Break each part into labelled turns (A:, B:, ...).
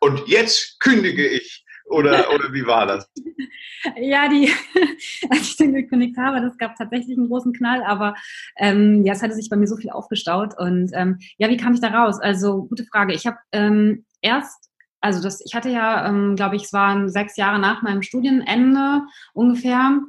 A: und jetzt kündige ich. Oder, oder wie war das?
B: ja, die, als ich den gekündigt habe, das gab tatsächlich einen großen Knall, aber ähm, ja, es hatte sich bei mir so viel aufgestaut. Und ähm, ja, wie kam ich da raus? Also, gute Frage. Ich habe ähm, erst, also das, ich hatte ja, ähm, glaube ich, es waren sechs Jahre nach meinem Studienende ungefähr,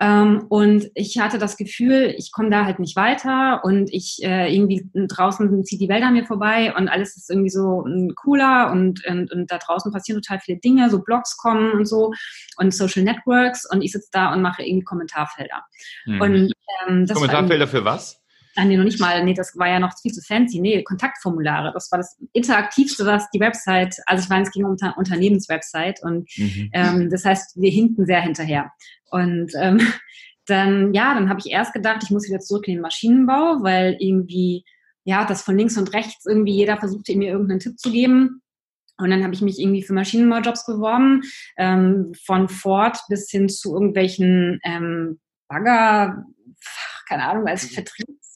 B: ähm, und ich hatte das Gefühl, ich komme da halt nicht weiter und ich äh, irgendwie draußen zieht die Welt an mir vorbei und alles ist irgendwie so ähm, cooler und, und, und da draußen passieren total viele Dinge, so Blogs kommen und so und Social Networks und ich sitze da und mache irgendwie Kommentarfelder.
A: Mhm. Und, ähm, Kommentarfelder für was?
B: Ah, nee, noch nicht mal. Nee, das war ja noch viel zu fancy. Nee, Kontaktformulare. Das war das Interaktivste, was die Website, also ich meine, es ging um eine Unternehmenswebsite und mhm. ähm, das heißt, wir hinken sehr hinterher. Und ähm, dann, ja, dann habe ich erst gedacht, ich muss wieder zurück in den Maschinenbau, weil irgendwie, ja, das von links und rechts irgendwie jeder versuchte mir irgendeinen Tipp zu geben. Und dann habe ich mich irgendwie für Maschinenbaujobs beworben, ähm, von Ford bis hin zu irgendwelchen ähm, Bagger, keine Ahnung, als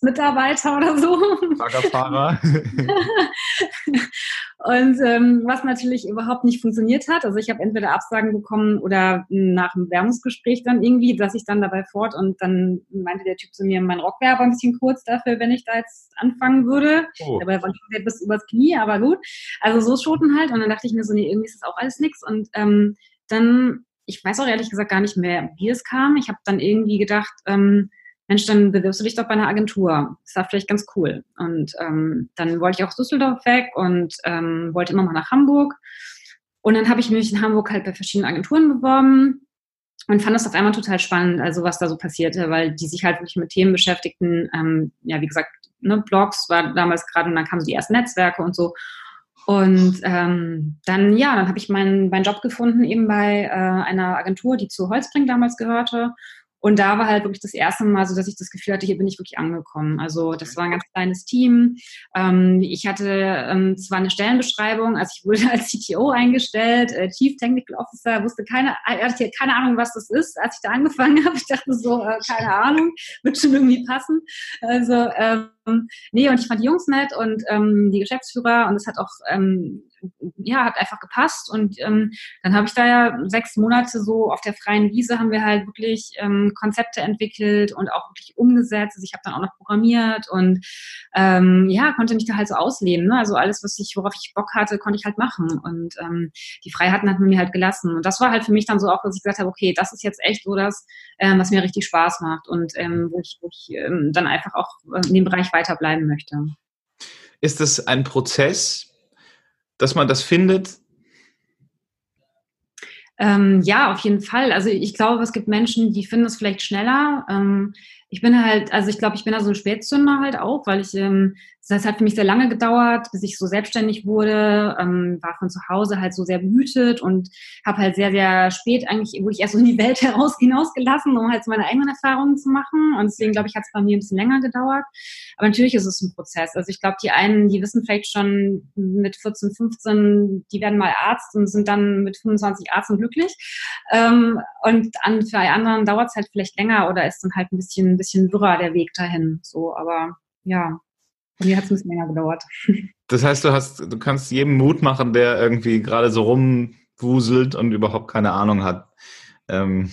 B: Vertriebsmitarbeiter oder so.
A: Baggerfahrer.
B: Und ähm, was natürlich überhaupt nicht funktioniert hat, also ich habe entweder Absagen bekommen oder nach einem Werbungsgespräch dann irgendwie, dass ich dann dabei fort und dann meinte der Typ zu mir, mein Rock wäre aber ein bisschen kurz dafür, wenn ich da jetzt anfangen würde. Oh. Dabei war ich bis übers Knie, aber gut. Also so Schoten halt und dann dachte ich mir so, nee, irgendwie ist das auch alles nix und ähm, dann, ich weiß auch ehrlich gesagt gar nicht mehr, wie es kam. Ich habe dann irgendwie gedacht, ähm, Mensch, dann bewirbst du dich doch bei einer Agentur. Das war vielleicht ganz cool. Und ähm, dann wollte ich auch Düsseldorf weg und ähm, wollte immer mal nach Hamburg. Und dann habe ich mich in Hamburg halt bei verschiedenen Agenturen beworben und fand das auf einmal total spannend, also was da so passierte, weil die sich halt wirklich mit Themen beschäftigten. Ähm, ja, wie gesagt, ne, Blogs war damals gerade und dann kamen so die ersten Netzwerke und so. Und ähm, dann, ja, dann habe ich meinen, meinen Job gefunden eben bei äh, einer Agentur, die zu Holzbring damals gehörte und da war halt wirklich das erste Mal so, dass ich das Gefühl hatte, hier bin ich wirklich angekommen. Also das war ein ganz kleines Team. Ähm, ich hatte ähm, zwar eine Stellenbeschreibung, also ich wurde als CTO eingestellt, äh, Chief Technical Officer, wusste keine, äh, hatte keine Ahnung, was das ist, als ich da angefangen habe. Ich dachte so, äh, keine Ahnung, wird schon irgendwie passen. Also ähm, nee, und ich fand die Jungs nett und die Geschäftsführer und es hat auch ja, hat einfach gepasst. Und ähm, dann habe ich da ja sechs Monate so auf der freien Wiese haben wir halt wirklich ähm, Konzepte entwickelt und auch wirklich umgesetzt. Also ich habe dann auch noch programmiert und ähm, ja, konnte mich da halt so ausleben. Ne? Also alles, was ich, worauf ich Bock hatte, konnte ich halt machen. Und ähm, die Freiheiten hat man mir halt gelassen. Und das war halt für mich dann so auch, dass ich gesagt habe, okay, das ist jetzt echt so das, ähm, was mir richtig Spaß macht und ähm, wo ich, wo ich ähm, dann einfach auch in dem Bereich weiterbleiben möchte.
A: Ist das ein Prozess, dass man das findet?
B: Ähm, ja, auf jeden Fall. Also ich glaube, es gibt Menschen, die finden es vielleicht schneller. Ähm, ich bin halt, also ich glaube, ich bin da so ein Spätzünder halt auch, weil ich, ähm, das hat für mich sehr lange gedauert, bis ich so selbstständig wurde, ähm, war von zu Hause halt so sehr behütet und habe halt sehr, sehr spät eigentlich, wo ich erst so in die Welt heraus hinausgelassen, um halt so meine eigenen Erfahrungen zu machen. Und deswegen glaube ich, hat es bei mir ein bisschen länger gedauert. Aber natürlich ist es ein Prozess. Also ich glaube, die einen, die wissen vielleicht schon mit 14, 15, die werden mal Arzt und sind dann mit 25 Arzt und glücklich. Ähm, und an, für anderen dauert es halt vielleicht länger oder ist dann halt ein bisschen bisschen wirrer der Weg dahin. So, aber ja, mir hat es ein bisschen länger gedauert.
A: Das heißt, du hast, du kannst jedem Mut machen, der irgendwie gerade so rumwuselt und überhaupt keine Ahnung hat. Ähm,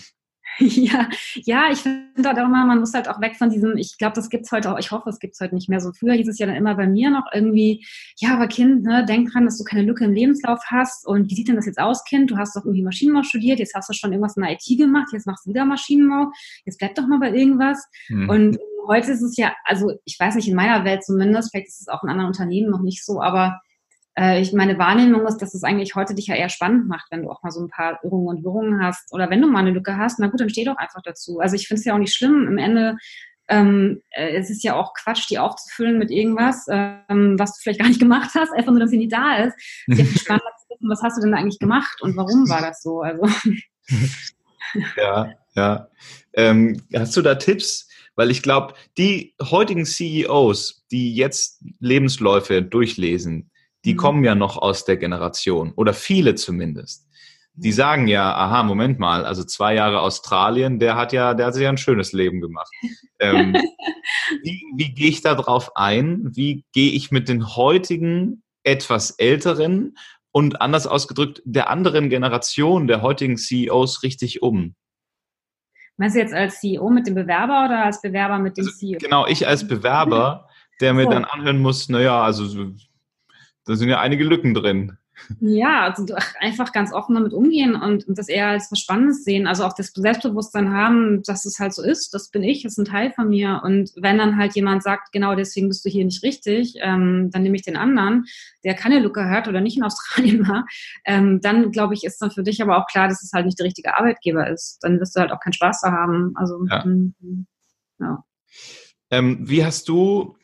B: Ja, ja, ich finde halt auch immer, man muss halt auch weg von diesem, ich glaube, das gibt's heute auch, ich hoffe, es gibt's heute nicht mehr so. Früher hieß es ja dann immer bei mir noch irgendwie, ja, aber Kind, ne, denk dran, dass du keine Lücke im Lebenslauf hast und wie sieht denn das jetzt aus, Kind? Du hast doch irgendwie Maschinenbau studiert, jetzt hast du schon irgendwas in der IT gemacht, jetzt machst du wieder Maschinenbau, jetzt bleib doch mal bei irgendwas. Mhm. Und heute ist es ja, also ich weiß nicht, in meiner Welt zumindest, vielleicht ist es auch in anderen Unternehmen noch nicht so, aber äh, ich meine Wahrnehmung ist, dass es eigentlich heute dich ja eher spannend macht, wenn du auch mal so ein paar Irrungen und Wirrungen hast. Oder wenn du mal eine Lücke hast, na gut, dann steh doch einfach dazu. Also ich finde es ja auch nicht schlimm. Im Ende ähm, äh, es ist ja auch Quatsch, die aufzufüllen mit irgendwas, ähm, was du vielleicht gar nicht gemacht hast, einfach nur, dass sie nicht da ist. Ist ja viel spannender zu wissen, was hast du denn da eigentlich gemacht und warum war das so? Also.
A: ja, ja. Ähm, hast du da Tipps? Weil ich glaube, die heutigen CEOs, die jetzt Lebensläufe durchlesen, die mhm. kommen ja noch aus der Generation oder viele zumindest. Die sagen ja, aha, Moment mal, also zwei Jahre Australien, der hat ja, der hat sich ja ein schönes Leben gemacht. Ähm, wie wie gehe ich da drauf ein? Wie gehe ich mit den heutigen etwas älteren und anders ausgedrückt der anderen Generation der heutigen CEOs richtig um?
B: Meinst du jetzt als CEO mit dem Bewerber oder als Bewerber mit dem also, CEO?
A: Genau, ich als Bewerber, der mir so. dann anhören muss, naja, also da sind ja einige Lücken drin.
B: Ja, also einfach ganz offen damit umgehen und, und das eher als was Spannendes sehen. Also auch das Selbstbewusstsein haben, dass es halt so ist, das bin ich, das ist ein Teil von mir. Und wenn dann halt jemand sagt, genau deswegen bist du hier nicht richtig, ähm, dann nehme ich den anderen, der keine Lücke hört oder nicht in Australien war, ähm, dann glaube ich, ist dann für dich aber auch klar, dass es halt nicht der richtige Arbeitgeber ist. Dann wirst du halt auch keinen Spaß da haben. Also, ja.
A: Mm, ja. Ähm, wie hast du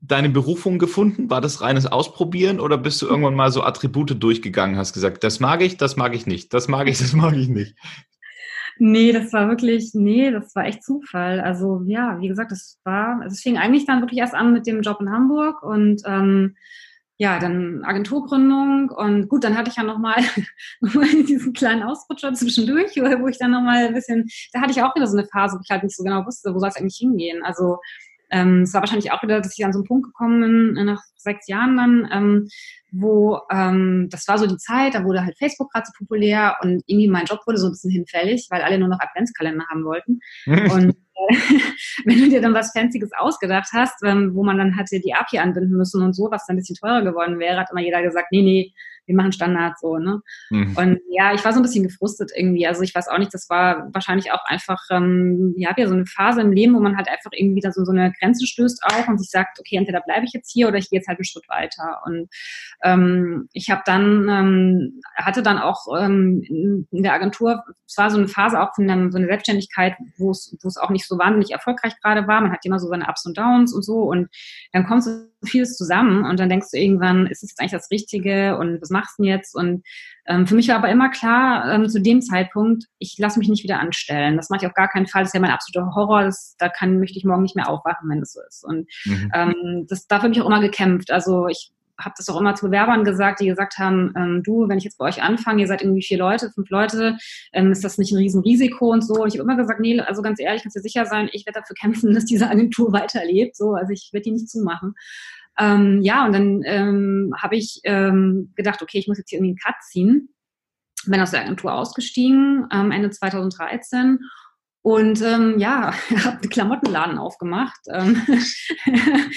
A: deine Berufung gefunden? War das reines Ausprobieren oder bist du irgendwann mal so Attribute durchgegangen, hast gesagt, das mag ich, das mag ich nicht, das mag ich, das mag ich nicht?
B: Nee, das war wirklich, nee, das war echt Zufall. Also ja, wie gesagt, das war, also es fing eigentlich dann wirklich erst an mit dem Job in Hamburg und ähm, ja, dann Agenturgründung und gut, dann hatte ich ja nochmal noch mal diesen kleinen Ausrutscher zwischendurch, wo ich dann nochmal ein bisschen, da hatte ich auch wieder so eine Phase, wo ich halt nicht so genau wusste, wo soll es eigentlich hingehen. Also ähm, es war wahrscheinlich auch wieder, dass ich an so einen Punkt gekommen bin, nach sechs Jahren dann, ähm, wo ähm, das war so die Zeit, da wurde halt Facebook gerade so populär und irgendwie mein Job wurde so ein bisschen hinfällig, weil alle nur noch Adventskalender haben wollten. und äh, wenn du dir dann was Fancyes ausgedacht hast, ähm, wo man dann hatte die API anbinden müssen und so, was dann ein bisschen teurer geworden wäre, hat immer jeder gesagt, nee, nee, wir machen Standards so, ne? Mhm. Und ja, ich war so ein bisschen gefrustet irgendwie. Also ich weiß auch nicht, das war wahrscheinlich auch einfach, ähm, ja, ja, so eine Phase im Leben, wo man halt einfach irgendwie da so, so eine Grenze stößt auch und sich sagt, okay, entweder bleibe ich jetzt hier oder ich gehe jetzt halt einen Schritt weiter. Und ähm, ich habe dann, ähm, hatte dann auch ähm, in der Agentur, es war so eine Phase auch von einem, so eine Selbstständigkeit, wo es, wo es auch nicht so wahnsinnig erfolgreich gerade war. Man hat immer so seine Ups und Downs und so und dann kommt so vieles zusammen und dann denkst du irgendwann, ist es jetzt eigentlich das Richtige und was machst du denn jetzt? Und ähm, für mich war aber immer klar, ähm, zu dem Zeitpunkt, ich lasse mich nicht wieder anstellen. Das mache ich auf gar keinen Fall. Das ist ja mein absoluter Horror. Das, da kann, möchte ich morgen nicht mehr aufwachen, wenn das so ist. Und mhm. ähm, das, dafür habe ich auch immer gekämpft. Also ich habe das auch immer zu Bewerbern gesagt, die gesagt haben, ähm, du, wenn ich jetzt bei euch anfange, ihr seid irgendwie vier Leute, fünf Leute, ähm, ist das nicht ein Riesenrisiko und so. Und ich habe immer gesagt, nee, also ganz ehrlich, kannst du sicher sein, ich werde dafür kämpfen, dass diese Agentur weiterlebt. So, also ich werde die nicht zumachen. Ähm, ja, und dann ähm, habe ich ähm, gedacht, okay, ich muss jetzt hier irgendwie einen Cut ziehen. Bin aus der Agentur ausgestiegen, ähm, Ende 2013 und ähm, ja, habe einen Klamottenladen aufgemacht. Ähm,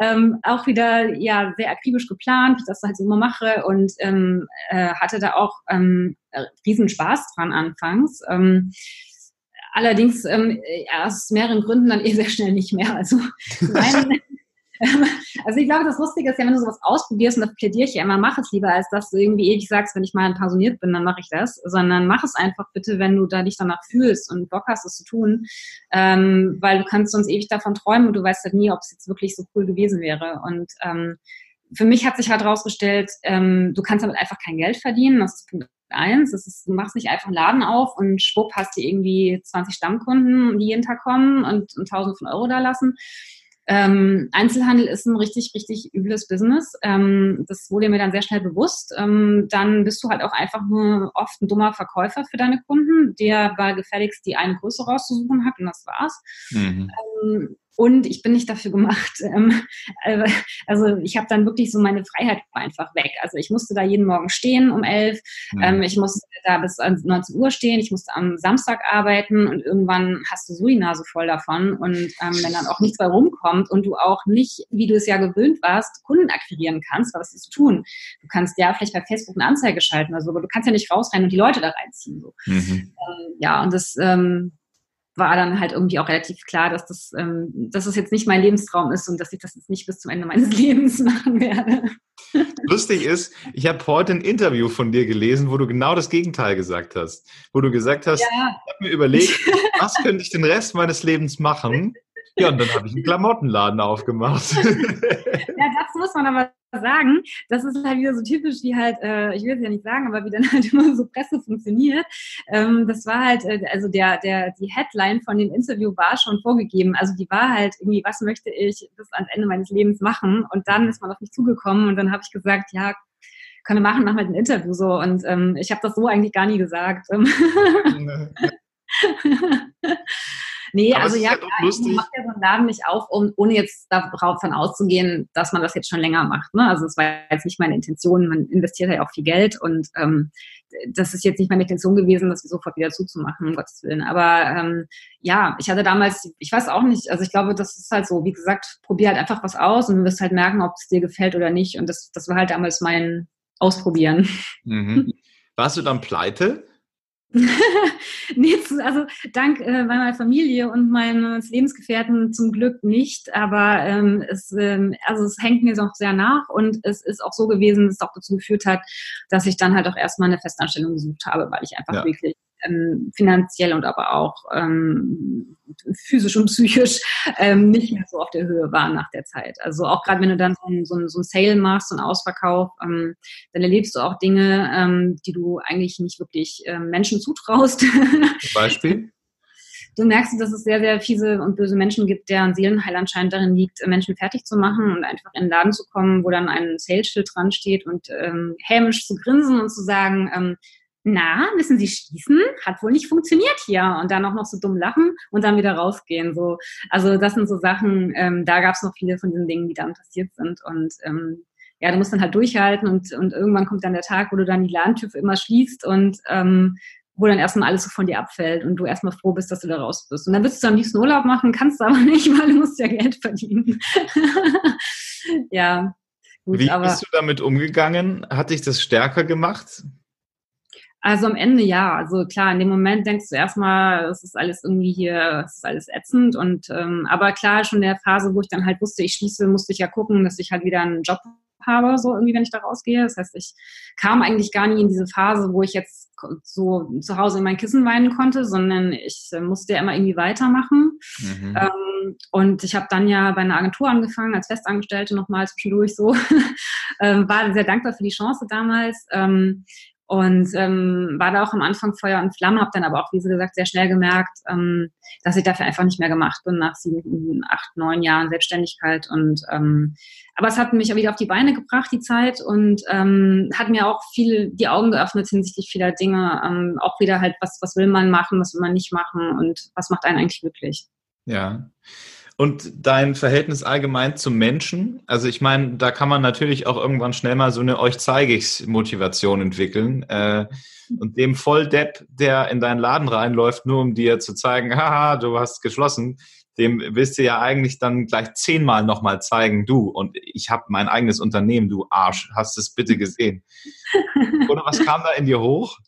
B: ähm, auch wieder ja sehr akribisch geplant, wie ich das halt so immer mache und ähm, äh, hatte da auch ähm, riesen Spaß dran anfangs. Ähm, allerdings ähm, aus mehreren Gründen dann eh sehr schnell nicht mehr. Also mein, also ich glaube, das Lustige ist ja, wenn du sowas ausprobierst, und das plädiere ich ja immer, mach es lieber, als dass du irgendwie ewig sagst, wenn ich mal pensioniert bin, dann mache ich das, sondern mach es einfach bitte, wenn du da dich danach fühlst und Bock hast, es zu tun, ähm, weil du kannst sonst ewig davon träumen und du weißt halt nie, ob es jetzt wirklich so cool gewesen wäre und ähm, für mich hat sich halt herausgestellt, ähm, du kannst damit einfach kein Geld verdienen. Das ist Punkt eins. Das ist, du machst nicht einfach einen Laden auf und schwupp hast du irgendwie 20 Stammkunden, die jeden Tag kommen und, und 1000 von Euro da lassen. Ähm, Einzelhandel ist ein richtig, richtig übles Business. Ähm, das wurde mir dann sehr schnell bewusst. Ähm, dann bist du halt auch einfach nur oft ein dummer Verkäufer für deine Kunden, der war gefälligst die eine Größe rauszusuchen hat und das war's. Mhm. Ähm, und ich bin nicht dafür gemacht. Ähm, äh, also ich habe dann wirklich so meine Freiheit einfach weg. Also ich musste da jeden Morgen stehen um elf. Mhm. Ähm, ich musste da bis 19 Uhr stehen. Ich musste am Samstag arbeiten und irgendwann hast du so die Nase voll davon. Und ähm, wenn dann auch nichts bei rumkommt und du auch nicht, wie du es ja gewöhnt warst, Kunden akquirieren kannst, was ist zu tun? Du kannst ja vielleicht bei Facebook eine Anzeige schalten oder so, aber du kannst ja nicht rausrennen und die Leute da reinziehen. So. Mhm. ja, und das ähm, war dann halt irgendwie auch relativ klar, dass das, ähm, dass das jetzt nicht mein Lebenstraum ist und dass ich das jetzt nicht bis zum Ende meines Lebens machen werde.
A: Lustig ist, ich habe heute ein Interview von dir gelesen, wo du genau das Gegenteil gesagt hast. Wo du gesagt hast, ja. ich habe mir überlegt, was könnte ich den Rest meines Lebens machen? Ja, und dann habe ich einen Klamottenladen aufgemacht. ja,
B: das muss man aber sagen. Das ist halt wieder so typisch, wie halt, äh, ich will es ja nicht sagen, aber wie dann halt immer so Presse funktioniert. Ähm, das war halt, äh, also der, der, die Headline von dem Interview war schon vorgegeben. Also die war halt irgendwie, was möchte ich bis ans Ende meines Lebens machen? Und dann ist man auf mich zugekommen und dann habe ich gesagt, ja, können wir machen, machen wir ein Interview so. Und ähm, ich habe das so eigentlich gar nie gesagt. Nee, Aber also ja, ja lustig. macht ja so einen Laden nicht auf, um, ohne jetzt davon auszugehen, dass man das jetzt schon länger macht. Ne? Also es war jetzt nicht meine Intention, man investiert ja auch viel Geld und ähm, das ist jetzt nicht meine Intention gewesen, das sofort wieder zuzumachen, um Gottes Willen. Aber ähm, ja, ich hatte damals, ich weiß auch nicht, also ich glaube, das ist halt so, wie gesagt, probier halt einfach was aus und du wirst halt merken, ob es dir gefällt oder nicht. Und das, das war halt damals mein Ausprobieren.
A: Mhm. Warst du dann pleite?
B: nee, also dank äh, meiner Familie und meines Lebensgefährten zum Glück nicht, aber ähm, es, ähm, also es hängt mir noch sehr nach und es ist auch so gewesen, dass es auch dazu geführt hat, dass ich dann halt auch erstmal eine Festanstellung gesucht habe, weil ich einfach ja. wirklich ähm, finanziell und aber auch ähm, physisch und psychisch ähm, nicht mehr so auf der Höhe war nach der Zeit. Also auch gerade wenn du dann so ein, so ein, so ein Sale machst, so einen Ausverkauf, ähm, dann erlebst du auch Dinge, ähm, die du eigentlich nicht wirklich ähm, Menschen zutraust. Zum
A: Beispiel?
B: du merkst, dass es sehr, sehr fiese und böse Menschen gibt, deren Seelenheil anscheinend darin liegt, Menschen fertig zu machen und einfach in den Laden zu kommen, wo dann ein Sales-Schild dran steht und ähm, hämisch zu grinsen und zu sagen, ähm, na, müssen Sie schließen? Hat wohl nicht funktioniert hier. Und dann auch noch so dumm lachen und dann wieder rausgehen. So, also das sind so Sachen, ähm, da gab es noch viele von diesen Dingen, die dann passiert sind. Und ähm, ja, du musst dann halt durchhalten und, und irgendwann kommt dann der Tag, wo du dann die Ladentür für immer schließt und ähm, wo dann erstmal alles so von dir abfällt und du erstmal froh bist, dass du da raus bist. Und dann willst du am liebsten Urlaub machen, kannst du aber nicht, weil du musst ja Geld verdienen. ja.
A: Gut, Wie bist du damit umgegangen? Hat dich das stärker gemacht?
B: Also am Ende ja. Also klar, in dem Moment denkst du erstmal, es ist alles irgendwie hier, es ist alles ätzend. Und ähm, aber klar, schon in der Phase, wo ich dann halt wusste, ich schließe, musste ich ja gucken, dass ich halt wieder einen Job habe, so irgendwie, wenn ich da rausgehe. Das heißt, ich kam eigentlich gar nie in diese Phase, wo ich jetzt so zu Hause in mein Kissen weinen konnte, sondern ich äh, musste ja immer irgendwie weitermachen. Mhm. Ähm, und ich habe dann ja bei einer Agentur angefangen, als Festangestellte nochmal zwischendurch so. ähm, war sehr dankbar für die Chance damals. Ähm, und ähm, war da auch am Anfang Feuer und Flamme, habe dann aber auch, wie Sie gesagt, sehr schnell gemerkt, ähm, dass ich dafür einfach nicht mehr gemacht bin nach sieben, acht, neun Jahren Selbstständigkeit. Und ähm, aber es hat mich wieder auf die Beine gebracht, die Zeit, und ähm, hat mir auch viel die Augen geöffnet hinsichtlich vieler Dinge. Ähm, auch wieder halt, was, was will man machen, was will man nicht machen und was macht einen eigentlich glücklich.
A: Ja. Und dein Verhältnis allgemein zum Menschen? Also ich meine, da kann man natürlich auch irgendwann schnell mal so eine euch zeige ich's Motivation entwickeln. Äh, und dem Volldepp, der in deinen Laden reinläuft, nur um dir zu zeigen, haha, du hast geschlossen, dem willst du ja eigentlich dann gleich zehnmal nochmal zeigen, du und ich habe mein eigenes Unternehmen, du Arsch, hast es bitte gesehen. Oder was kam da in dir hoch?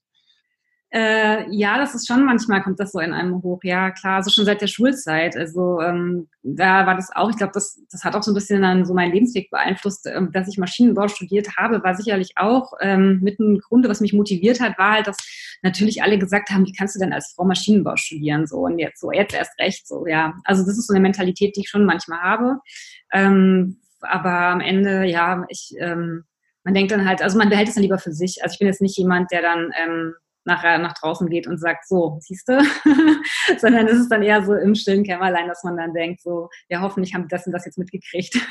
B: Äh, ja, das ist schon manchmal kommt das so in einem hoch. Ja, klar, also schon seit der Schulzeit. Also ähm, da war das auch, ich glaube, das, das hat auch so ein bisschen dann so meinen Lebensweg beeinflusst, ähm, dass ich Maschinenbau studiert habe, war sicherlich auch ähm, mit einem Grund, was mich motiviert hat, war halt, dass natürlich alle gesagt haben, wie kannst du denn als Frau Maschinenbau studieren? So und jetzt so, jetzt erst recht so, ja. Also das ist so eine Mentalität, die ich schon manchmal habe. Ähm, aber am Ende, ja, ich, ähm, man denkt dann halt, also man behält es dann lieber für sich. Also ich bin jetzt nicht jemand, der dann ähm, nachher nach draußen geht und sagt, so, siehst du, sondern es ist dann eher so im stillen Kämmerlein, dass man dann denkt, so, ja, hoffentlich haben die das und das jetzt mitgekriegt.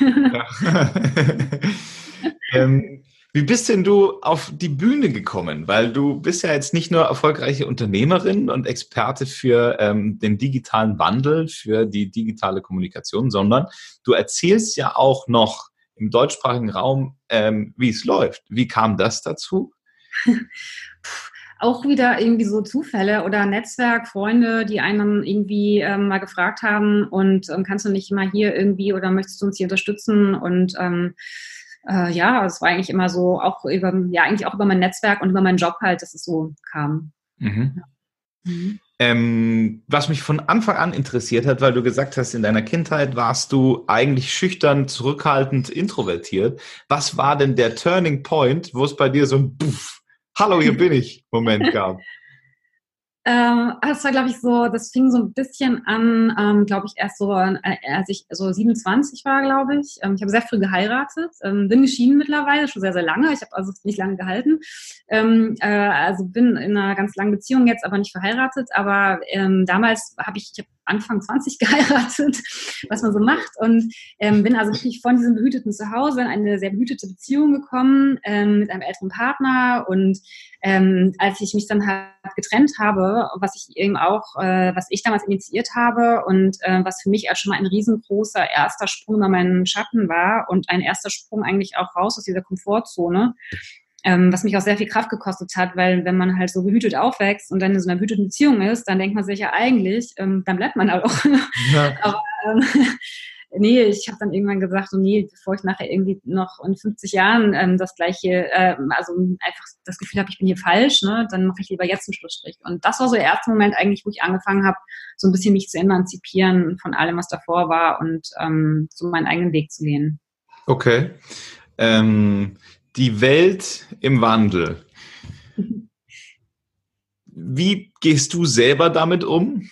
A: ähm, wie bist denn du auf die Bühne gekommen? Weil du bist ja jetzt nicht nur erfolgreiche Unternehmerin und Experte für ähm, den digitalen Wandel, für die digitale Kommunikation, sondern du erzählst ja auch noch im deutschsprachigen Raum, ähm, wie es läuft. Wie kam das dazu?
B: auch wieder irgendwie so Zufälle oder Netzwerk, Freunde, die einen irgendwie ähm, mal gefragt haben und ähm, kannst du nicht mal hier irgendwie oder möchtest du uns hier unterstützen und ähm, äh, ja, es war eigentlich immer so auch über, ja, eigentlich auch über mein Netzwerk und über meinen Job halt, dass es so kam. Mhm. Ja.
A: Mhm. Ähm, was mich von Anfang an interessiert hat, weil du gesagt hast, in deiner Kindheit warst du eigentlich schüchtern, zurückhaltend, introvertiert. Was war denn der Turning Point, wo es bei dir so ein Puff Hallo, hier bin ich Moment gab?
B: Ähm, das war, glaube ich, so, das fing so ein bisschen an, ähm, glaube ich, erst so, äh, als ich so 27 war, glaube ich. Ähm, ich habe sehr früh geheiratet, ähm, bin geschieden mittlerweile, schon sehr, sehr lange. Ich habe also nicht lange gehalten. Ähm, äh, also bin in einer ganz langen Beziehung jetzt, aber nicht verheiratet. Aber ähm, damals habe ich, ich hab Anfang 20 geheiratet, was man so macht. Und ähm, bin also wirklich von diesem behüteten Zuhause in eine sehr behütete Beziehung gekommen ähm, mit einem älteren Partner. Und ähm, als ich mich dann halt getrennt habe, was ich eben auch, äh, was ich damals initiiert habe und äh, was für mich als schon mal ein riesengroßer erster Sprung über meinen Schatten war und ein erster Sprung eigentlich auch raus aus dieser Komfortzone, ähm, was mich auch sehr viel Kraft gekostet hat, weil wenn man halt so behütet aufwächst und dann in so einer behüteten Beziehung ist, dann denkt man sich ja eigentlich, ähm, dann bleibt man auch. Ja. Aber ähm, nee, ich habe dann irgendwann gesagt, so, nee, bevor ich nachher irgendwie noch in 50 Jahren ähm, das gleiche, äh, also einfach das Gefühl habe, ich bin hier falsch, ne, dann mache ich lieber jetzt einen Schlussstrich. Und das war so der erste Moment eigentlich, wo ich angefangen habe, so ein bisschen mich zu emanzipieren von allem, was davor war und ähm, so meinen eigenen Weg zu gehen.
A: Okay. Ähm, die Welt im Wandel. Wie gehst du selber damit um?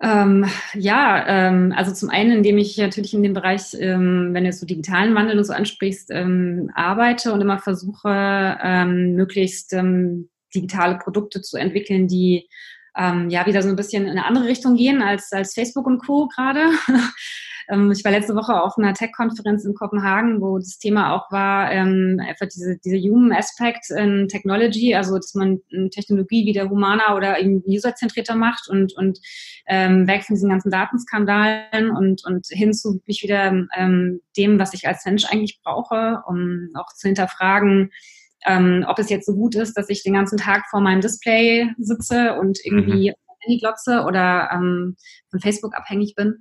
B: Ähm, ja, ähm, also zum einen, indem ich natürlich in dem Bereich, ähm, wenn du so digitalen Wandel und so ansprichst, ähm, arbeite und immer versuche, ähm, möglichst ähm, digitale Produkte zu entwickeln, die ja wieder so ein bisschen in eine andere Richtung gehen als, als Facebook und Co. gerade. Ähm, ich war letzte Woche auf einer Tech-Konferenz in Kopenhagen, wo das Thema auch war, ähm, einfach diese, diese Human Aspect in Technology, also dass man Technologie wieder humaner oder eben userzentrierter macht und, und ähm, weg von diesen ganzen Datenskandalen und, und hin zu wirklich wieder ähm, dem, was ich als Mensch eigentlich brauche, um auch zu hinterfragen, ähm, ob es jetzt so gut ist, dass ich den ganzen Tag vor meinem Display sitze und irgendwie mhm. Handy glotze oder ähm, von Facebook abhängig bin.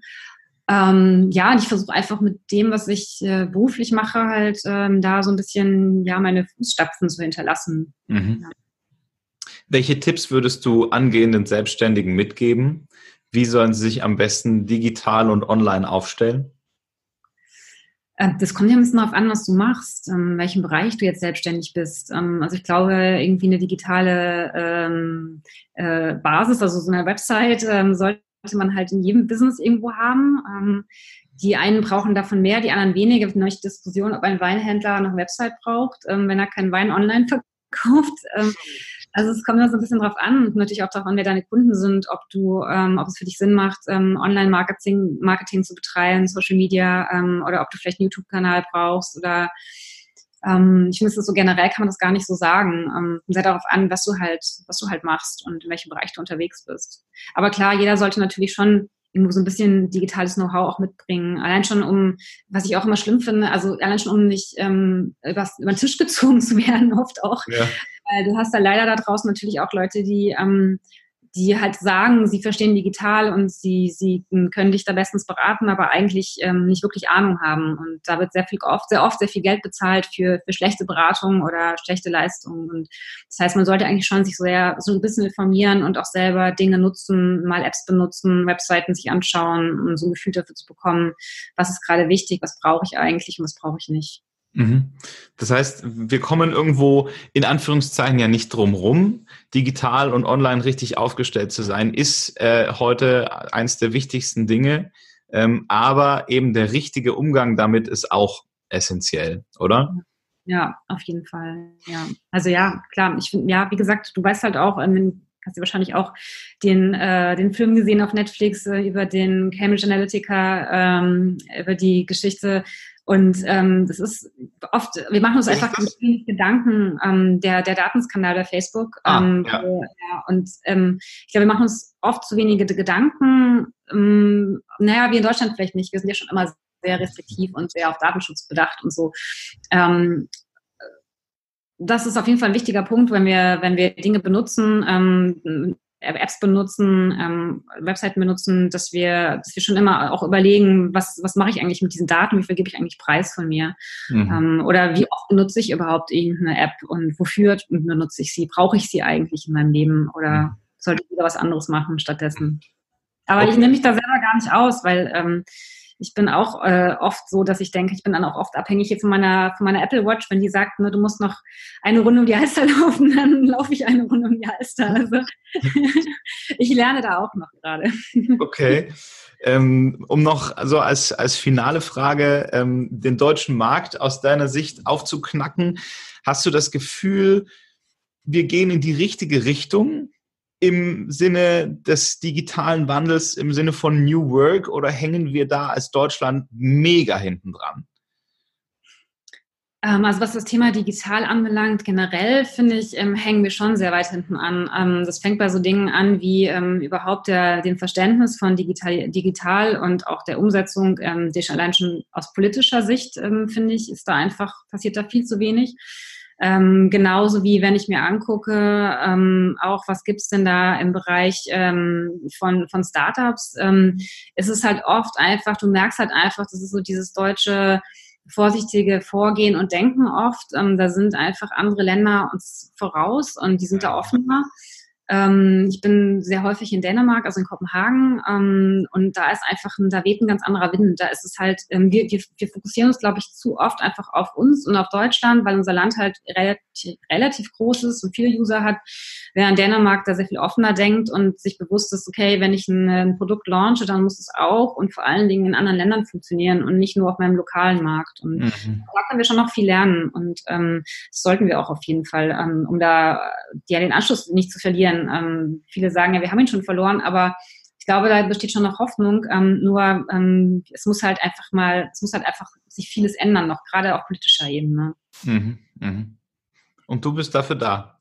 B: Ähm, ja, und ich versuche einfach mit dem, was ich äh, beruflich mache, halt ähm, da so ein bisschen ja meine Fußstapfen zu hinterlassen. Mhm. Ja.
A: Welche Tipps würdest du angehenden Selbstständigen mitgeben? Wie sollen sie sich am besten digital und online aufstellen?
B: Ähm, das kommt ja ein bisschen darauf an, was du machst, in welchem Bereich du jetzt selbstständig bist. Ähm, also ich glaube, irgendwie eine digitale ähm, äh, Basis, also so eine Website, sollte man halt in jedem Business irgendwo haben. Ähm, die einen brauchen davon mehr, die anderen weniger. Es gibt Diskussion, ob ein Weinhändler noch eine Website braucht, ähm, wenn er keinen Wein online verkauft. Also es kommt immer so ein bisschen drauf an natürlich auch darauf an, wer deine Kunden sind, ob du, ähm, ob es für dich Sinn macht, ähm, Online-Marketing Marketing zu betreiben, Social Media ähm, oder ob du vielleicht einen YouTube-Kanal brauchst oder ähm, ich finde, es so generell kann man das gar nicht so sagen. Ähm, sehr darauf an, was du halt, was du halt machst und in welchem Bereich du unterwegs bist. Aber klar, jeder sollte natürlich schon irgendwo so ein bisschen digitales Know-how auch mitbringen. Allein schon um, was ich auch immer schlimm finde, also allein schon um nicht ähm, über, über den Tisch gezogen zu werden, oft auch. Ja. Weil du hast da leider da draußen natürlich auch Leute, die ähm, die halt sagen, sie verstehen digital und sie, sie können dich da bestens beraten, aber eigentlich ähm, nicht wirklich Ahnung haben. Und da wird sehr viel oft, sehr oft sehr viel Geld bezahlt für, für schlechte Beratungen oder schlechte Leistungen. Und das heißt, man sollte eigentlich schon sich sehr, so ein bisschen informieren und auch selber Dinge nutzen, mal Apps benutzen, Webseiten sich anschauen, um so ein Gefühl dafür zu bekommen, was ist gerade wichtig, was brauche ich eigentlich und was brauche ich nicht.
A: Mhm. Das heißt, wir kommen irgendwo in Anführungszeichen ja nicht drum rum. Digital und online richtig aufgestellt zu sein, ist äh, heute eins der wichtigsten Dinge. Ähm, aber eben der richtige Umgang damit ist auch essentiell, oder?
B: Ja, auf jeden Fall. Ja, also ja, klar. Ich finde, ja, wie gesagt, du weißt halt auch, ähm, hast du wahrscheinlich auch den, äh, den Film gesehen auf Netflix äh, über den Cambridge Analytica, ähm, über die Geschichte und ähm, das ist oft, wir machen uns einfach wenig Gedanken, ähm, der, der Datenskandal bei Facebook. Ah, ähm, ja. Wo, ja, und ähm, ich glaube, wir machen uns oft zu wenige Gedanken. Ähm, naja, wir in Deutschland vielleicht nicht. Wir sind ja schon immer sehr restriktiv und sehr auf Datenschutz bedacht und so. Ähm, das ist auf jeden Fall ein wichtiger Punkt, wenn wir, wenn wir Dinge benutzen, ähm, Apps benutzen, ähm, Webseiten benutzen, dass wir, dass wir schon immer auch überlegen, was, was mache ich eigentlich mit diesen Daten, wie viel gebe ich eigentlich preis von mir? Mhm. Ähm, oder wie oft benutze ich überhaupt irgendeine App und wofür benutze ich sie? Brauche ich sie eigentlich in meinem Leben oder mhm. sollte ich wieder was anderes machen stattdessen? Aber okay. ich nehme mich da selber gar nicht aus, weil ähm, ich bin auch äh, oft so, dass ich denke, ich bin dann auch oft abhängig hier von meiner, von meiner Apple Watch. Wenn die sagt, ne, du musst noch eine Runde um die Alster laufen, dann laufe ich eine Runde um die Alster. Also ich lerne da auch noch gerade.
A: Okay. Ähm, um noch so als, als finale Frage ähm, den deutschen Markt aus deiner Sicht aufzuknacken, hast du das Gefühl, wir gehen in die richtige Richtung? Im Sinne des digitalen Wandels, im Sinne von New Work oder hängen wir da als Deutschland mega hinten dran?
B: Ähm, also was das Thema digital anbelangt, generell finde ich, ähm, hängen wir schon sehr weit hinten an. Ähm, das fängt bei so Dingen an wie überhaupt der, dem Verständnis von digital, digital und auch der Umsetzung, ähm, allein schon aus politischer Sicht, finde ich, ist da einfach, passiert da viel zu wenig. Ähm, genauso wie wenn ich mir angucke, ähm, auch was gibt's denn da im Bereich ähm, von, von Startups, ähm, ist es halt oft einfach, du merkst halt einfach, das ist so dieses deutsche vorsichtige Vorgehen und Denken oft. Ähm, da sind einfach andere Länder uns voraus und die sind da offener. Ähm, ich bin sehr häufig in Dänemark, also in Kopenhagen, ähm, und da ist einfach, da weht ein ganz anderer Wind. Da ist es halt, ähm, wir, wir, wir fokussieren uns, glaube ich, zu oft einfach auf uns und auf Deutschland, weil unser Land halt relativ, relativ groß ist und viele User hat, während Dänemark da sehr viel offener denkt und sich bewusst ist, okay, wenn ich ein, ein Produkt launche, dann muss es auch und vor allen Dingen in anderen Ländern funktionieren und nicht nur auf meinem lokalen Markt. Und mhm. da können wir schon noch viel lernen und ähm, das sollten wir auch auf jeden Fall, ähm, um da ja den Anschluss nicht zu verlieren verlieren. Ähm, viele sagen ja, wir haben ihn schon verloren, aber ich glaube, da besteht schon noch Hoffnung. Ähm, nur ähm, es muss halt einfach mal, es muss halt einfach sich vieles ändern, noch gerade auf politischer Ebene. Mhm,
A: mh. Und du bist dafür da.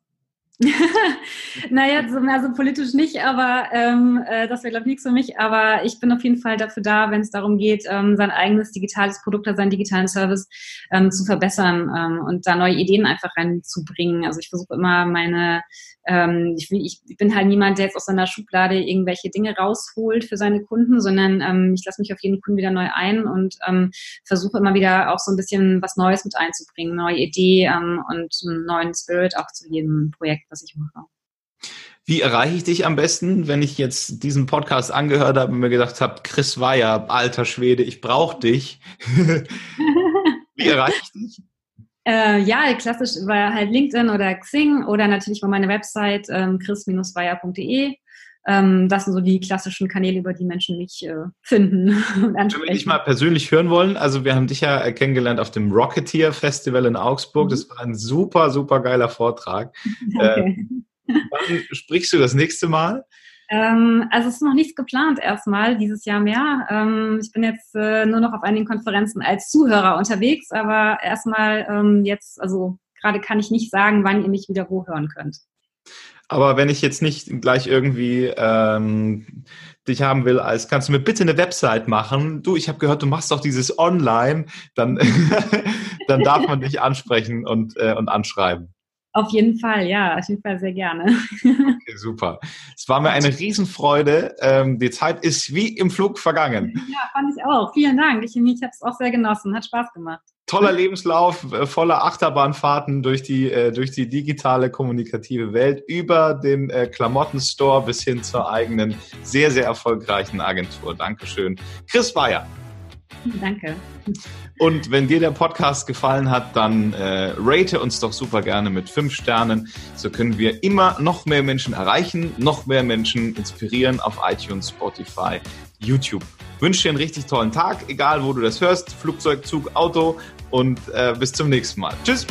B: naja, so, also politisch nicht, aber ähm, äh, das wäre, glaube ich, nichts für mich. Aber ich bin auf jeden Fall dafür da, wenn es darum geht, ähm, sein eigenes digitales Produkt oder seinen digitalen Service ähm, zu verbessern ähm, und da neue Ideen einfach reinzubringen. Also ich versuche immer meine ähm, ich, will, ich bin halt niemand, der jetzt aus seiner Schublade irgendwelche Dinge rausholt für seine Kunden, sondern ähm, ich lasse mich auf jeden Kunden wieder neu ein und ähm, versuche immer wieder auch so ein bisschen was Neues mit einzubringen, neue Idee ähm, und einen neuen Spirit auch zu jedem Projekt, was ich mache.
A: Wie erreiche ich dich am besten, wenn ich jetzt diesen Podcast angehört habe und mir gedacht habe, Chris Weyer, alter Schwede, ich brauche dich. Wie erreiche ich dich?
B: Äh, ja, klassisch war halt LinkedIn oder Xing oder natürlich war meine Website ähm, chris-weier.de. Ähm, das sind so die klassischen Kanäle, über die Menschen mich äh, finden.
A: Und Wenn wir dich mal persönlich hören wollen, also wir haben dich ja kennengelernt auf dem Rocketeer Festival in Augsburg. Mhm. Das war ein super, super geiler Vortrag. Okay. Äh, wann sprichst du das nächste Mal?
B: Ähm, also es ist noch nichts geplant erstmal dieses Jahr mehr. Ähm, ich bin jetzt äh, nur noch auf einigen Konferenzen als Zuhörer unterwegs, aber erstmal ähm, jetzt, also gerade kann ich nicht sagen, wann ihr mich wieder wo hören könnt.
A: Aber wenn ich jetzt nicht gleich irgendwie ähm, dich haben will, als kannst du mir bitte eine Website machen. Du, ich habe gehört, du machst doch dieses Online, dann, dann darf man dich ansprechen und, äh, und anschreiben.
B: Auf jeden Fall, ja, auf jeden Fall sehr gerne.
A: Okay, super. Es war mir eine Riesenfreude. Ähm, die Zeit ist wie im Flug vergangen.
B: Ja, fand ich auch. Vielen Dank. Ich, ich habe es auch sehr genossen. Hat Spaß gemacht.
A: Toller Lebenslauf, äh, voller Achterbahnfahrten durch die, äh, durch die digitale kommunikative Welt, über den äh, Klamottenstore bis hin zur eigenen, sehr, sehr erfolgreichen Agentur. Dankeschön. Chris Bayer.
B: Danke.
A: Und wenn dir der Podcast gefallen hat, dann äh, rate uns doch super gerne mit fünf Sternen. So können wir immer noch mehr Menschen erreichen, noch mehr Menschen inspirieren auf iTunes, Spotify, YouTube. Ich wünsche dir einen richtig tollen Tag, egal wo du das hörst, Flugzeug, Zug, Auto und äh, bis zum nächsten Mal. Tschüss!